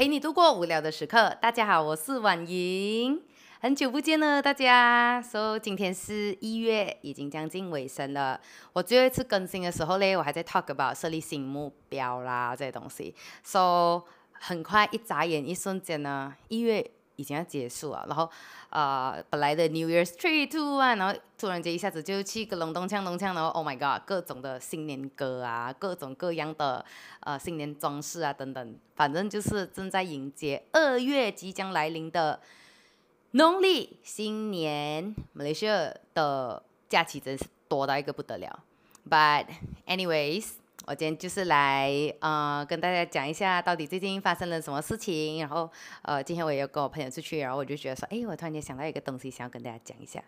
陪你度过无聊的时刻。大家好，我是婉莹，很久不见了，大家。So 今天是一月，已经将近尾声了。我最后一次更新的时候嘞，我还在 talk about 设立新目标啦这些东西。So 很快一眨眼，一瞬间呢，一月。已经要结束了，然后，呃，本来的 New Year's Tree Two One，然后突然间一下子就去个隆咚锵咚锵，然后 Oh my God，各种的新年歌啊，各种各样的呃新年装饰啊等等，反正就是正在迎接二月即将来临的农历新年。马来西亚的假期真是多到一个不得了，But anyways。我今天就是来，呃，跟大家讲一下到底最近发生了什么事情。然后，呃，今天我也有跟我朋友出去，然后我就觉得说，哎，我突然间想到一个东西，想要跟大家讲一下。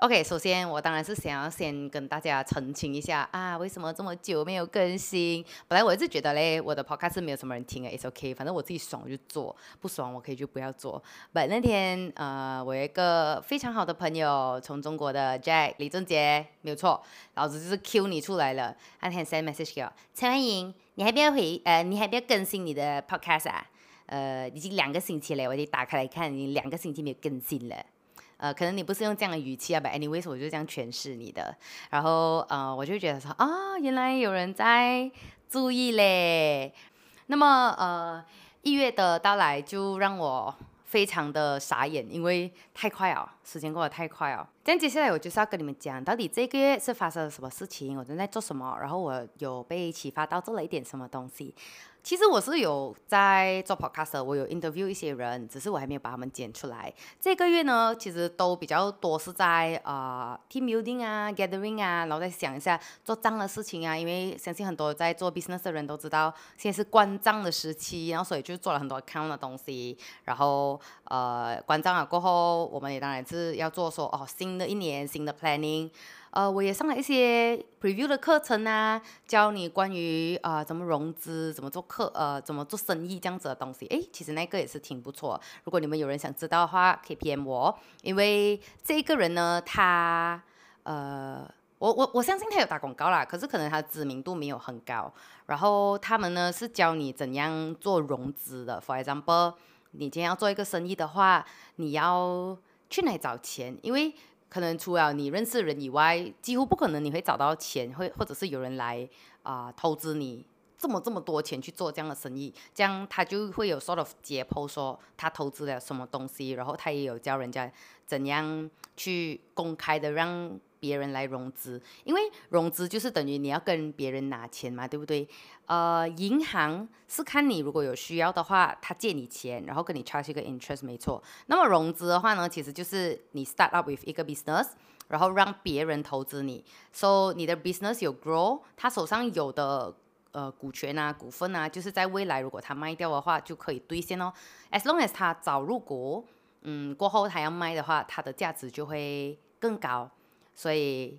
OK，首先我当然是想要先跟大家澄清一下啊，为什么这么久没有更新？本来我一直觉得嘞，我的 podcast 是没有什么人听的，It's OK，反正我自己爽我就做，不爽我可以就不要做。But 那天呃，我有一个非常好的朋友，从中国的 Jack 李正杰，没有错，老子就是 Q 你出来了。那天 send message 给我，陈欢迎，你还不要回呃，你还不要更新你的 podcast 啊？呃，已经两个星期了，我已经打开来看，已经两个星期没有更新了。呃，可能你不是用这样的语气啊，but anyways，我就这样诠释你的。然后，呃，我就觉得说，啊，原来有人在注意嘞。那么，呃，一月的到来就让我非常的傻眼，因为太快哦，时间过得太快哦。但接下来我就是要跟你们讲，到底这个月是发生了什么事情，我正在做什么，然后我有被启发到做了一点什么东西。其实我是有在做 podcast，我有 interview 一些人，只是我还没有把他们剪出来。这个月呢，其实都比较多是在啊 team building 啊，gathering 啊，然后再想一下做账的事情啊。因为相信很多在做 business 的人都知道，现在是关账的时期，然后所以就做了很多 account 的东西。然后呃，关账了过后，我们也当然是要做说哦，新的一年新的 planning。呃，我也上了一些 preview 的课程啊，教你关于啊怎么融资、怎么做课、呃怎么做生意这样子的东西。诶，其实那个也是挺不错。如果你们有人想知道的话，可以 PM 我，因为这个人呢，他呃，我我我相信他有打广告啦，可是可能他知名度没有很高。然后他们呢是教你怎样做融资的。For example，你今天要做一个生意的话，你要去哪找钱？因为可能除了你认识人以外，几乎不可能你会找到钱，会或者是有人来啊投资你这么这么多钱去做这样的生意，这样他就会有 sort of 解剖说他投资了什么东西，然后他也有教人家怎样去公开的让。别人来融资，因为融资就是等于你要跟别人拿钱嘛，对不对？呃，银行是看你如果有需要的话，他借你钱，然后跟你 charge 一个 interest，没错。那么融资的话呢，其实就是你 start up with 一个 business，然后让别人投资你，so 你的 business 有 grow，他手上有的呃股权啊、股份啊，就是在未来如果他卖掉的话，就可以兑现哦。As long as 他早入股，嗯，过后他要卖的话，它的价值就会更高。所以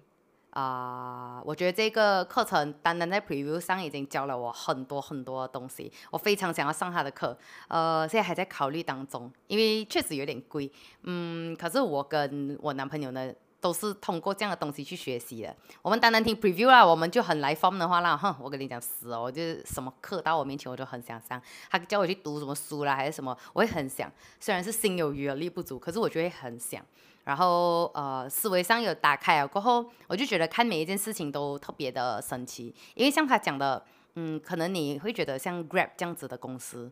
啊，我觉得这个课程单单在 preview 上已经教了我很多很多东西，我非常想要上他的课。呃，现在还在考虑当中，因为确实有点贵。嗯，可是我跟我男朋友呢，都是通过这样的东西去学习的。我们单单听 preview 啦，我们就很来疯的话啦，哼，我跟你讲死哦，就是什么课到我面前我就很想上。他叫我去读什么书啦，还是什么，我会很想。虽然是心有余而力不足，可是我就会很想。然后呃，思维上有打开了过后，我就觉得看每一件事情都特别的神奇。因为像他讲的，嗯，可能你会觉得像 Grab 这样子的公司，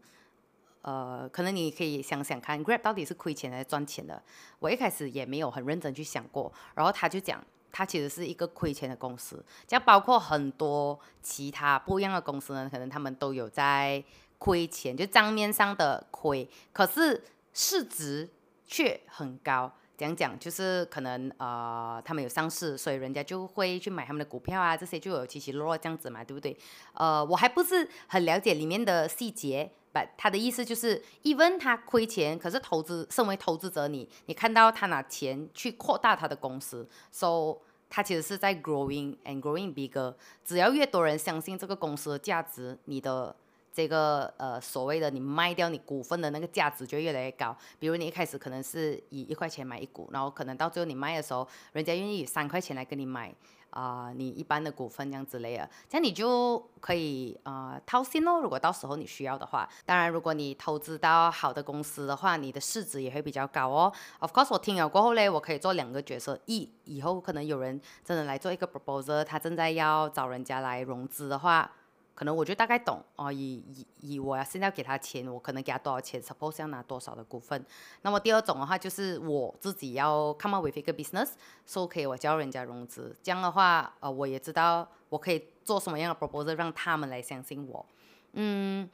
呃，可能你可以想想看，Grab 到底是亏钱还是赚钱的？我一开始也没有很认真去想过。然后他就讲，他其实是一个亏钱的公司，像包括很多其他不一样的公司呢，可能他们都有在亏钱，就账面上的亏，可是市值却很高。讲讲就是可能呃，他们有上市，所以人家就会去买他们的股票啊，这些就有起起落落这样子嘛，对不对？呃，我还不是很了解里面的细节，but 他的意思就是，even 他亏钱，可是投资，身为投资者你，你看到他拿钱去扩大他的公司，so 他其实是在 growing and growing bigger，只要越多人相信这个公司的价值，你的。这个呃所谓的你卖掉你股份的那个价值就越来越高。比如你一开始可能是以一块钱买一股，然后可能到最后你卖的时候，人家愿意以三块钱来跟你买。啊，你一般的股份这样之类的，这样你就可以啊掏心哦。如果到时候你需要的话，当然如果你投资到好的公司的话，你的市值也会比较高哦。Of course，我听了过后嘞，我可以做两个角色。一，以后可能有人真的来做一个 proposal，他正在要找人家来融资的话。可能我就大概懂哦，以以以我要现在给他钱，我可能给他多少钱，suppose 要拿多少的股份。那么第二种的话，就是我自己要 come up with 一个 business，说可以我教人家融资，这样的话，呃，我也知道我可以做什么样的 proposal 让他们来相信我，嗯。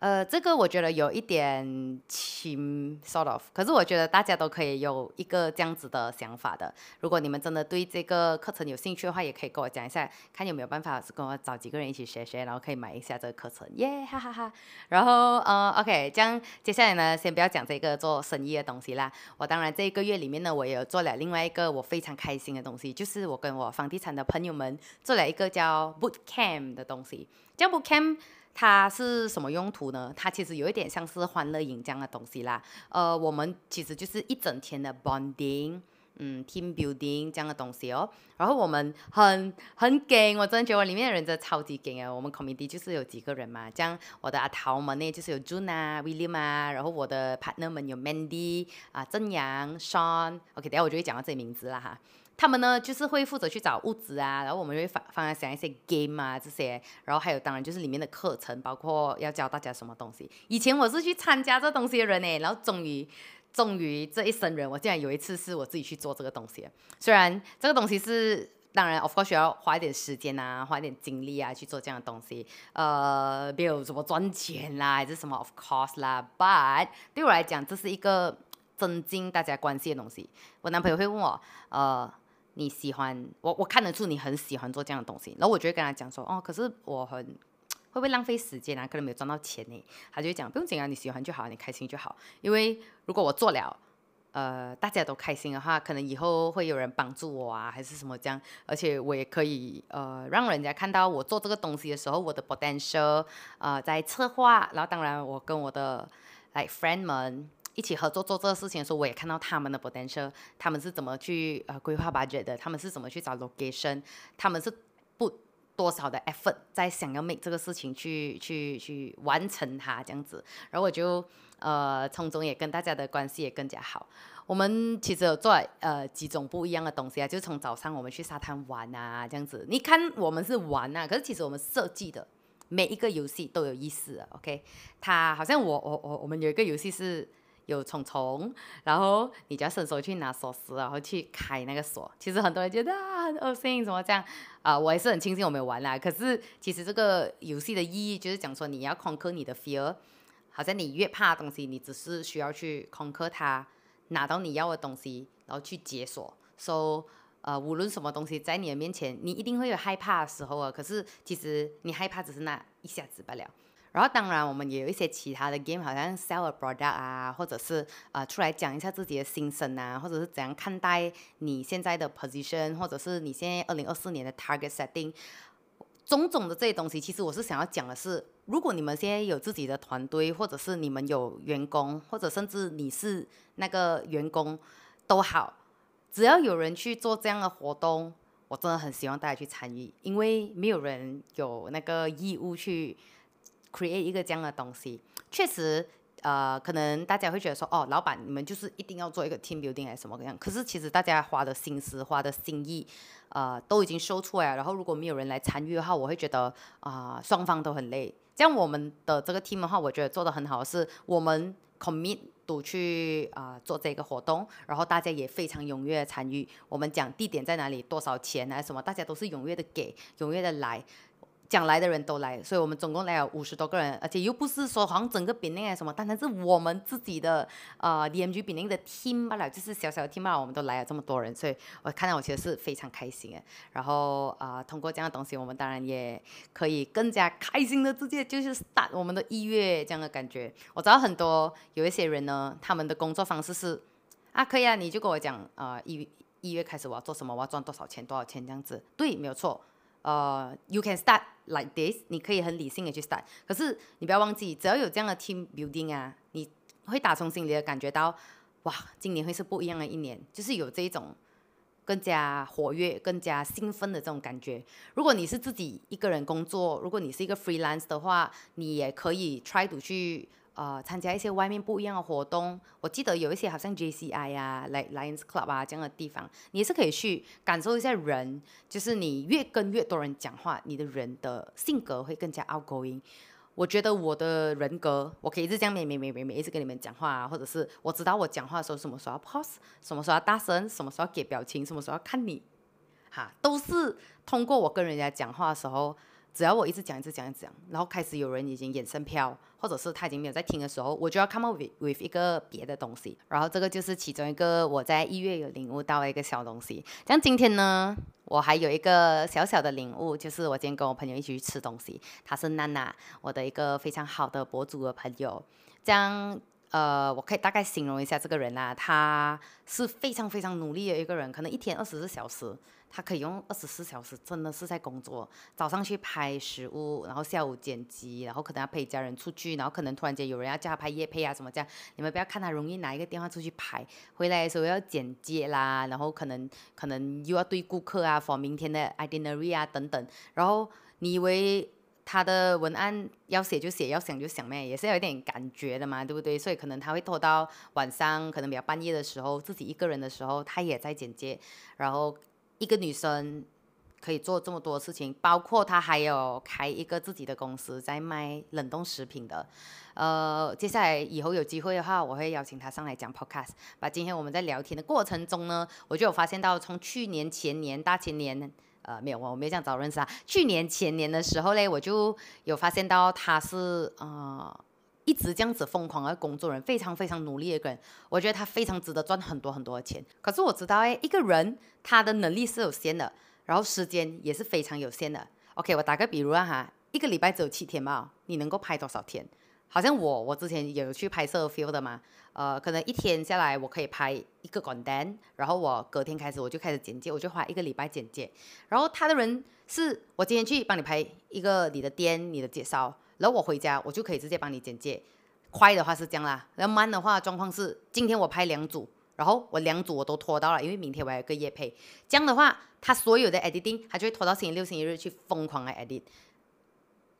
呃，这个我觉得有一点轻，sort of。可是我觉得大家都可以有一个这样子的想法的。如果你们真的对这个课程有兴趣的话，也可以跟我讲一下，看有没有办法跟我找几个人一起学学，然后可以买一下这个课程，耶，哈哈哈。然后，呃，OK，这样接下来呢，先不要讲这个做生意的东西啦。我当然这一个月里面呢，我也有做了另外一个我非常开心的东西，就是我跟我房地产的朋友们做了一个叫 Boot Camp 的东西，叫 Boot Camp。它是什么用途呢？它其实有一点像是欢乐营这样的东西啦。呃，我们其实就是一整天的 bonding，嗯，team building 这样的东西哦。然后我们很很 g 我真的觉得我里面的人真的超级 g 啊。我们 committee 就是有几个人嘛，这样我的阿桃们呢就是有 June 啊，William 啊，然后我的 partner 们有 Mandy 啊，郑阳，Sean。OK，等下我就会讲到这些名字啦哈。他们呢，就是会负责去找物资啊，然后我们就会放放在想一些 game 啊这些，然后还有当然就是里面的课程，包括要教大家什么东西。以前我是去参加这东西的人呢，然后终于终于这一生人，我竟然有一次是我自己去做这个东西。虽然这个东西是当然 of course 需要花一点时间啊，花一点精力啊去做这样的东西，呃，没有什么赚钱啦，还是什么 of course 啦，but 对我来讲这是一个增进大家关系的东西。我男朋友会问我，呃。你喜欢我，我看得出你很喜欢做这样的东西，然后我就会跟他讲说，哦，可是我很会不会浪费时间啊？可能没有赚到钱呢。他就讲不用紧啊，你喜欢就好，你开心就好。因为如果我做了，呃，大家都开心的话，可能以后会有人帮助我啊，还是什么这样。而且我也可以呃，让人家看到我做这个东西的时候，我的 potential，呃，在策划，然后当然我跟我的 like friend 们。一起合作做这个事情的时候，我也看到他们的 potential，他们是怎么去呃规划 budget 的，他们是怎么去找 location，他们是不多少的 effort 在想要 make 这个事情去去去完成它这样子，然后我就呃从中也跟大家的关系也更加好。我们其实有做呃几种不一样的东西啊，就是从早上我们去沙滩玩啊这样子，你看我们是玩啊，可是其实我们设计的每一个游戏都有意思，OK？它好像我我我我们有一个游戏是。有虫虫，然后你就要伸手去拿锁匙，然后去开那个锁。其实很多人觉得啊很恶心，怎么这样啊？我也是很庆幸我没有玩啦。可是其实这个游戏的意义就是讲说你要攻克你的 fear，好像你越怕的东西，你只是需要去攻克它，拿到你要的东西，然后去解锁。So 呃，无论什么东西在你的面前，你一定会有害怕的时候啊。可是其实你害怕只是那一下子罢了。然后当然，我们也有一些其他的 game，好像 sell a product 啊，或者是呃出来讲一下自己的心声啊，或者是怎样看待你现在的 position，或者是你现在二零二四年的 target setting，种种的这些东西，其实我是想要讲的是，如果你们现在有自己的团队，或者是你们有员工，或者甚至你是那个员工都好，只要有人去做这样的活动，我真的很希望大家去参与，因为没有人有那个义务去。Create 一个这样的东西，确实，呃，可能大家会觉得说，哦，老板，你们就是一定要做一个 team building 还是什么样？可是其实大家花的心思、花的心意，呃，都已经收出来。然后如果没有人来参与的话，我会觉得啊，双方都很累。这样我们的这个 team 的话，我觉得做的很好，是我们 commit 都去啊做这个活动，然后大家也非常踊跃参与。我们讲地点在哪里，多少钱还是什么，大家都是踊跃的给，踊跃的来。讲来的人都来，所以我们总共来了五十多个人，而且又不是说好像整个比内什么，单单是我们自己的呃 DMG 比内的 team 罢了，就是小小的 team 罢了，我们都来了这么多人，所以我看到我其实是非常开心的。然后啊，通过这样的东西，我们当然也可以更加开心的直接就是 start 我们的一月这样的感觉。我知道很多有一些人呢，他们的工作方式是啊，可以啊，你就跟我讲啊，一一月开始我要做什么，我要赚多少钱，多少钱这样子，对，没有错。呃，you can start like this，你可以很理性的去 start。可是你不要忘记，只要有这样的 team building 啊，你会打从心里的感觉到，哇，今年会是不一样的一年，就是有这种更加活跃、更加兴奋的这种感觉。如果你是自己一个人工作，如果你是一个 freelance 的话，你也可以 try to 去。呃，参加一些外面不一样的活动，我记得有一些好像 JCI 啊、来 Lions Club 啊这样的地方，你也是可以去感受一下人。就是你越跟越多人讲话，你的人的性格会更加 outgoing。我觉得我的人格，我可以一直这样每每每每每一直跟你们讲话啊，或者是我知道我讲话的时候什么时候要 pause，什么时候要大声，什么时候要给表情，什么时候要看你，哈，都是通过我跟人家讲话的时候。只要我一直讲一直讲一直讲，然后开始有人已经眼神飘，或者是他已经没有在听的时候，我就要 come up with with 一个别的东西。然后这个就是其中一个我在一月有领悟到的一个小东西。像今天呢，我还有一个小小的领悟，就是我今天跟我朋友一起去吃东西。他是娜娜，我的一个非常好的博主的朋友。这样，呃，我可以大概形容一下这个人啊，他是非常非常努力的一个人，可能一天二十四小时。他可以用二十四小时，真的是在工作。早上去拍食物，然后下午剪辑，然后可能要陪家人出去，然后可能突然间有人要叫他拍夜配啊什么这样。你们不要看他容易拿一个电话出去拍，回来的时候要剪接啦，然后可能可能又要对顾客啊，for 明天的 itinerary 啊等等。然后你以为他的文案要写就写，要想就想咩，也是有一点感觉的嘛，对不对？所以可能他会拖到晚上，可能比较半夜的时候，自己一个人的时候，他也在剪接，然后。一个女生可以做这么多事情，包括她还有开一个自己的公司，在卖冷冻食品的。呃，接下来以后有机会的话，我会邀请她上来讲 podcast。把今天我们在聊天的过程中呢，我就有发现到，从去年、前年、大前年，呃，没有，我没有这样早认识啊。去年、前年的时候嘞，我就有发现到她是呃。一直这样子疯狂的工作人，非常非常努力的一个人，我觉得他非常值得赚很多很多的钱。可是我知道，哎，一个人他的能力是有限的，然后时间也是非常有限的。OK，我打个比如啊哈，一个礼拜只有七天嘛，你能够拍多少天？好像我我之前有去拍摄 feel 的嘛，呃，可能一天下来我可以拍一个广单，然后我隔天开始我就开始简介，我就花一个礼拜简介。然后他的人是我今天去帮你拍一个你的店，你的介绍。然后我回家，我就可以直接帮你简介。快的话是这样啦，然后慢的话状况是，今天我拍两组，然后我两组我都拖到了，因为明天我还有个夜配。这样的话，他所有的 editing 他就会拖到星期六、星期日去疯狂的 edit。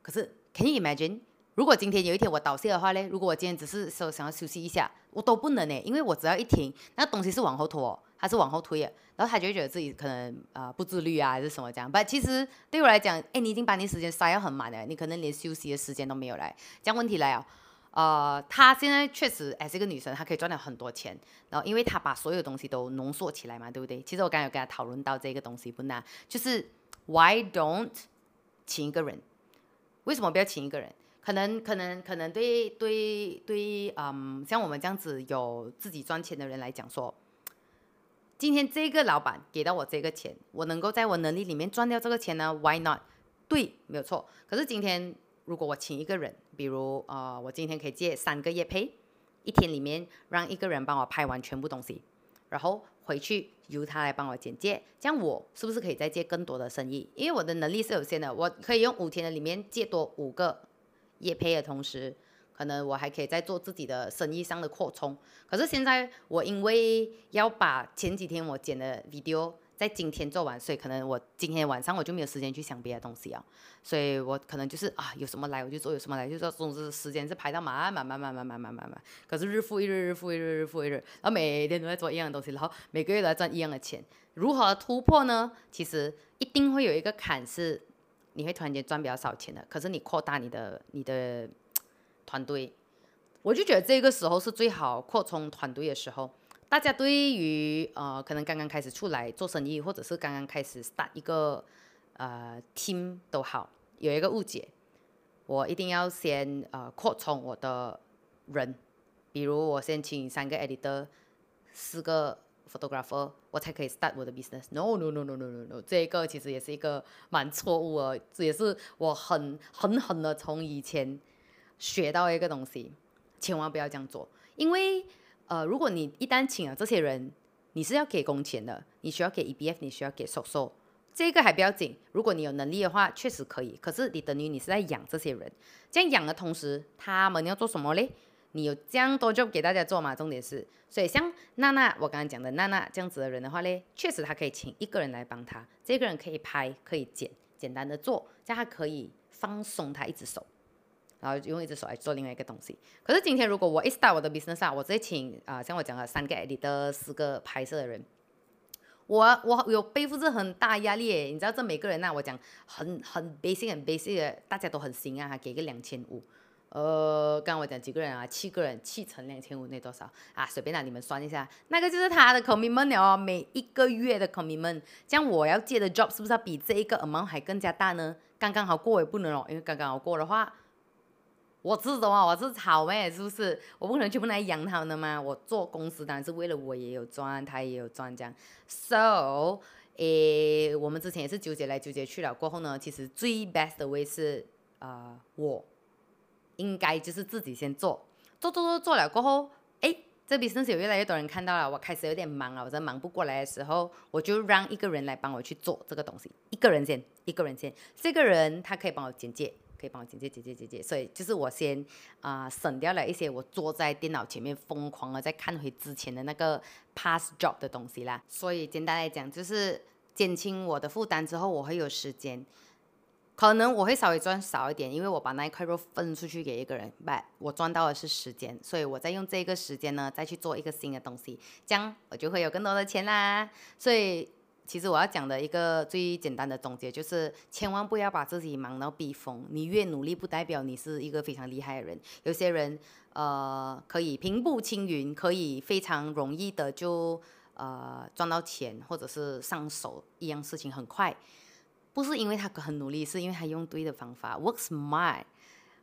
可是，can you imagine？如果今天有一天我倒下的话呢？如果我今天只是说想要休息一下，我都不能呢，因为我只要一停，那东西是往后拖，他是往后推的，然后他就会觉得自己可能啊不自律啊，还是什么这样。但，其实对我来讲，哎，你已经把你时间塞要很满了，你可能连休息的时间都没有来。这样问题来哦，呃，她现在确实哎是一个女生，她可以赚到很多钱，然后因为她把所有东西都浓缩起来嘛，对不对？其实我刚才有跟她讨论到这个东西不难，就是 Why don't 请一个人？为什么不要请一个人？可能可能可能对对对，嗯，像我们这样子有自己赚钱的人来讲说，今天这个老板给到我这个钱，我能够在我能力里面赚掉这个钱呢？Why not？对，没有错。可是今天如果我请一个人，比如呃，我今天可以借三个月配，一天里面让一个人帮我拍完全部东西，然后回去由他来帮我简介，这样我是不是可以再借更多的生意？因为我的能力是有限的，我可以用五天的里面借多五个。业配的同时，可能我还可以在做自己的生意上的扩充。可是现在我因为要把前几天我剪的 video 在今天做完，所以可能我今天晚上我就没有时间去想别的东西啊。所以我可能就是啊，有什么来我就做，有什么来就做。总之时间是排到满满满满满满满满满。可是日复一日，日复一日，日复一日，然后每天都在做一样的东西，然后每个月都在赚一样的钱。如何突破呢？其实一定会有一个坎是。你会突然间赚比较少钱的，可是你扩大你的你的团队，我就觉得这个时候是最好扩充团队的时候。大家对于呃可能刚刚开始出来做生意，或者是刚刚开始 start 一个呃 team 都好，有一个误解，我一定要先呃扩充我的人，比如我先请三个 editor，四个。photographer，我才可以 start 我的 business。No no no no no no no，这一个其实也是一个蛮错误的，这也是我很狠狠的从以前学到一个东西，千万不要这样做。因为呃，如果你一旦请了这些人，你是要给工钱的，你需要给 EBF，你需要给 social，这个还不要紧，如果你有能力的话，确实可以。可是你等于你是在养这些人，这样养的同时，他们要做什么嘞？你有这样多 job 给大家做嘛？重点是，所以像娜娜，我刚刚讲的娜娜这样子的人的话嘞，确实他可以请一个人来帮他，这个人可以拍，可以剪，简单的做，这样他可以放松他一只手，然后用一只手来做另外一个东西。可是今天如果我一 start 我的 business 啊，我直接请啊，像我讲了三个 editor，四个拍摄的人，我我有背负着很大压力诶，你知道这每个人呐，我讲很很 basic 很 basic 的，大家都很行啊，给个两千五。呃，刚刚我讲几个人啊？七个人，七乘两千五，那多少啊？随便让你们算一下，那个就是他的 commitment 哦，每一个月的 commitment。这样我要接的 job 是不是要比这一个 amount 还更加大呢？刚刚好过也不能哦，因为刚刚好过的话，我是什么？我是草莓，是不是？我不可能全部来养他们的吗？我做公司当然是为了我也有赚，他也有赚，这样。So，诶，我们之前也是纠结来纠结去了，过后呢，其实最 best 的 way 是啊，我。应该就是自己先做，做做做做了过后，诶，这笔生意有越来越多人看到了，我开始有点忙了，我在忙不过来的时候，我就让一个人来帮我去做这个东西，一个人先，一个人先，这个人他可以帮我简介，可以帮我简介简介简介，所以就是我先啊省掉了一些我坐在电脑前面疯狂的在看回之前的那个 past job 的东西啦，所以简单来讲就是减轻我的负担之后，我会有时间。可能我会稍微赚少一点，因为我把那一块肉分出去给一个人，不，我赚到的是时间，所以我再用这个时间呢，再去做一个新的东西，这样我就会有更多的钱啦。所以其实我要讲的一个最简单的总结就是，千万不要把自己忙到逼疯。你越努力，不代表你是一个非常厉害的人。有些人呃可以平步青云，可以非常容易的就呃赚到钱，或者是上手一样事情很快。不是因为他很努力，是因为他用对的方法，work smart。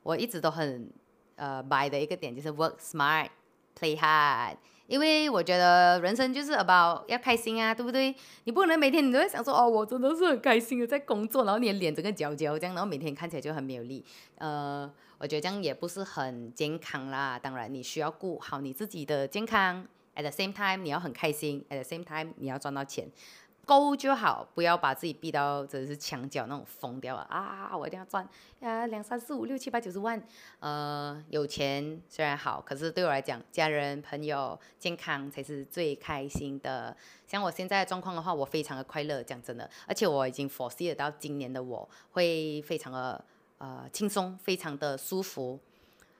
我一直都很呃 buy 的一个点就是 work smart，play hard。因为我觉得人生就是 about 要开心啊，对不对？你不可能每天你都在想说哦，我真的是很开心的在工作，然后你的脸整个焦焦这样，然后每天看起来就很没有力。呃，我觉得这样也不是很健康啦。当然，你需要顾好你自己的健康，at the same time 你要很开心，at the same time 你要赚到钱。够就好，不要把自己逼到真是墙角那种疯掉了啊！我一定要赚啊，两三四五六七八九十万，呃，有钱虽然好，可是对我来讲，家人朋友健康才是最开心的。像我现在的状况的话，我非常的快乐，讲真的，而且我已经 foresee 到今年的我会非常的呃轻松，非常的舒服。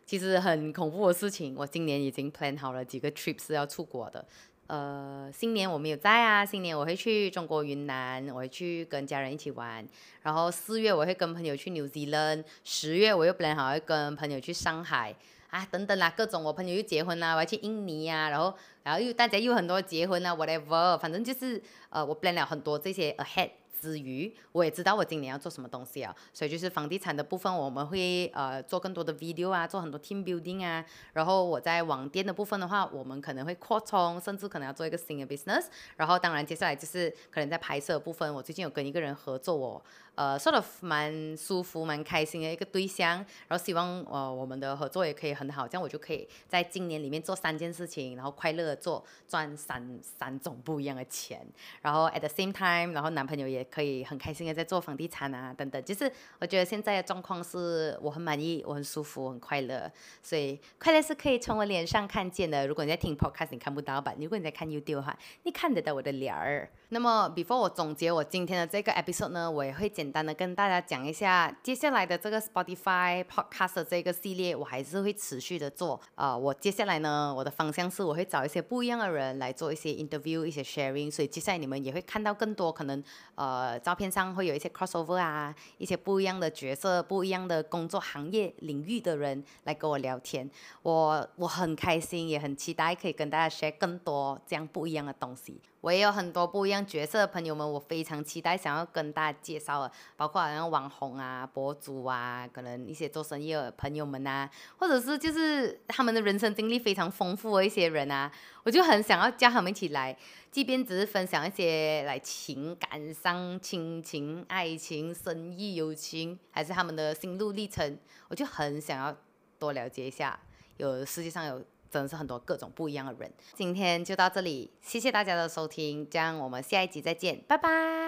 其实很恐怖的事情，我今年已经 plan 好了几个 trip 是要出国的。呃，新年我没有在啊，新年我会去中国云南，我会去跟家人一起玩。然后四月我会跟朋友去 New Zealand，十月我又本来好要跟朋友去上海啊，等等啦，各种我朋友又结婚啦，我要去印尼啊，然后然后又大家又很多结婚啊，whatever，反正就是呃，我 plan 了很多这些 ahead。之余，我也知道我今年要做什么东西啊，所以就是房地产的部分，我们会呃做更多的 video 啊，做很多 team building 啊，然后我在网店的部分的话，我们可能会扩充，甚至可能要做一个新的 business，然后当然接下来就是可能在拍摄部分，我最近有跟一个人合作我。呃，sort of 蛮舒服、蛮开心的一个对象，然后希望呃我们的合作也可以很好，这样我就可以在今年里面做三件事情，然后快乐做，赚三三种不一样的钱，然后 at the same time，然后男朋友也可以很开心的在做房地产啊等等，就是我觉得现在的状况是我很满意，我很舒服，很快乐，所以快乐是可以从我脸上看见的。如果你在听 podcast，你看不到吧？如果你在看 YouTube 的话，你看得到我的脸儿。那么 before 我总结我今天的这个 episode 呢，我也会简单的跟大家讲一下，接下来的这个 Spotify Podcast 这个系列，我还是会持续的做。呃，我接下来呢，我的方向是我会找一些不一样的人来做一些 interview，一些 sharing。所以接下来你们也会看到更多可能，呃，照片上会有一些 crossover 啊，一些不一样的角色、不一样的工作行业领域的人来跟我聊天。我我很开心，也很期待可以跟大家 share 更多这样不一样的东西。我也有很多不一样角色的朋友们，我非常期待想要跟大家介绍的，包括好像网红啊、博主啊，可能一些做生意的朋友们呐，或者是就是他们的人生经历非常丰富的一些人啊，我就很想要叫他们一起来，即便只是分享一些来情感上、亲情、爱情、生意、友情，还是他们的心路历程，我就很想要多了解一下，有世界上有。真的是很多各种不一样的人，今天就到这里，谢谢大家的收听，这样我们下一集再见，拜拜。